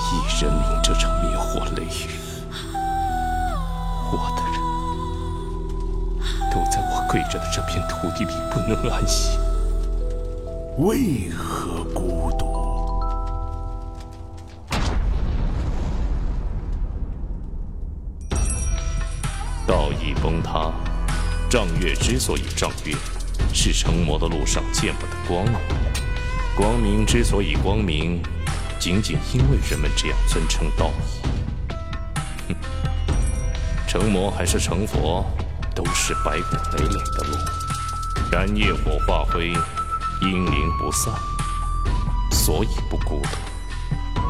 你人民这场灭火雷雨，我的人都在我跪着的这片土地里不能安息。为何孤独？道义崩塌，丈月之所以丈月，是成魔的路上见不得光明。光明之所以光明，仅仅因为人们这样尊称道义。哼，成魔还是成佛，都是白骨累累的路。燃业火化灰，阴灵不散，所以不孤独。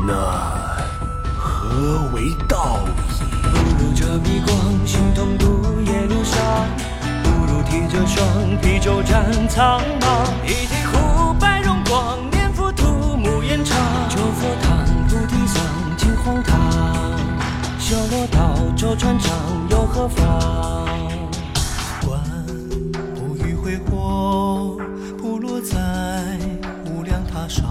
那何为道义？不如这笔光，心痛渡夜路上；不如提着双披舟战苍茫。一道，周传长，又何妨？观不欲挥霍，不落在无量塔上。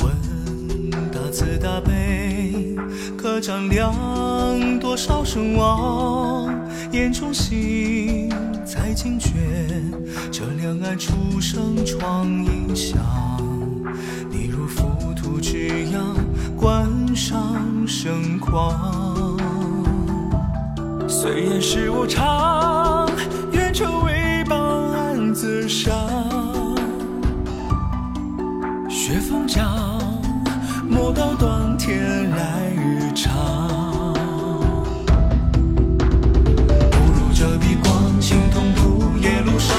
问大慈大悲，可丈量多少声望？眼中心才惊觉，这两岸出生创影响。你如浮屠之样，观赏盛况。虽然世无常，愿成为报案自伤。雪风降，魔刀断，天来日长。不如这笔光，心痛渡夜路上；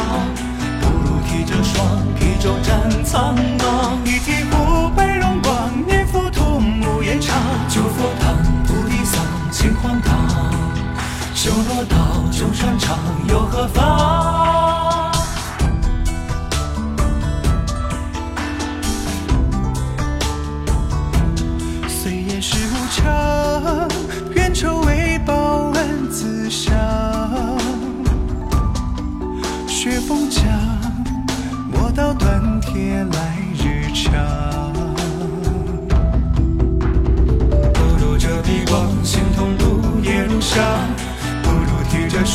不如提着霜披舟战苍道，周传长，又何妨？虽言世无常，愿成为报恩自赏。雪风降，魔道断，铁来日长。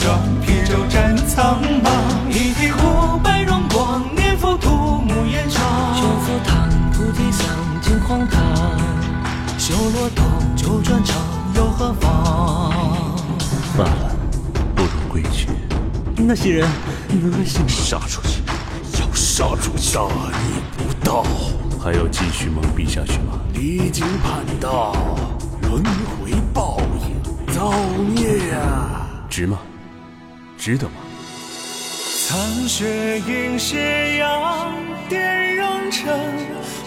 双披舟战苍茫。一提壶白荣光，念佛土木延长。修佛堂，菩提桑，金荒唐。修罗道，周转长，又何妨？罢了，不如归去。那些人恶心吗？杀出去，要杀出去！大逆不道，还要继续蒙蔽下去吗？离经叛道，轮回报应，造孽啊！值吗？值得吗？残雪映斜阳，点燃成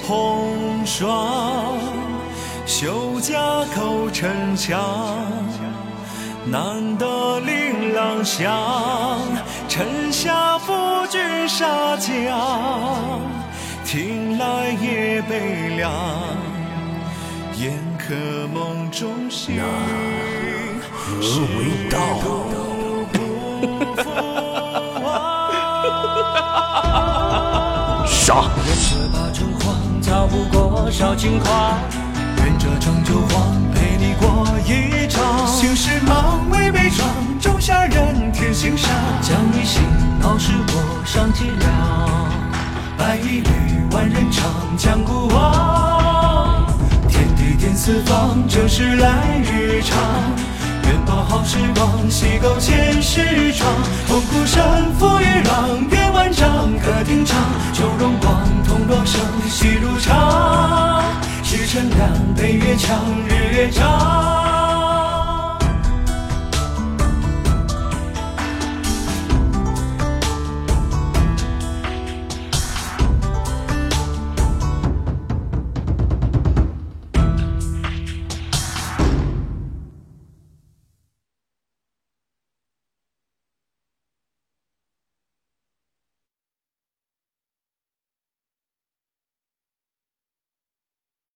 红霜。修家口城墙，难得琳琅香。臣下夫君杀将，听来夜悲凉。宴客梦中醒，何为道？杀！愿这把城隍逃不过少轻狂，愿这长久荒陪你过一场。行事忙为悲壮，种下人天行善，将一心闹事过上体谅。白衣绿万人唱，江古往，天地间四方，正是来日长。愿把好时光，洗够前世闯，喜如常。时辰亮，北越强，日越长。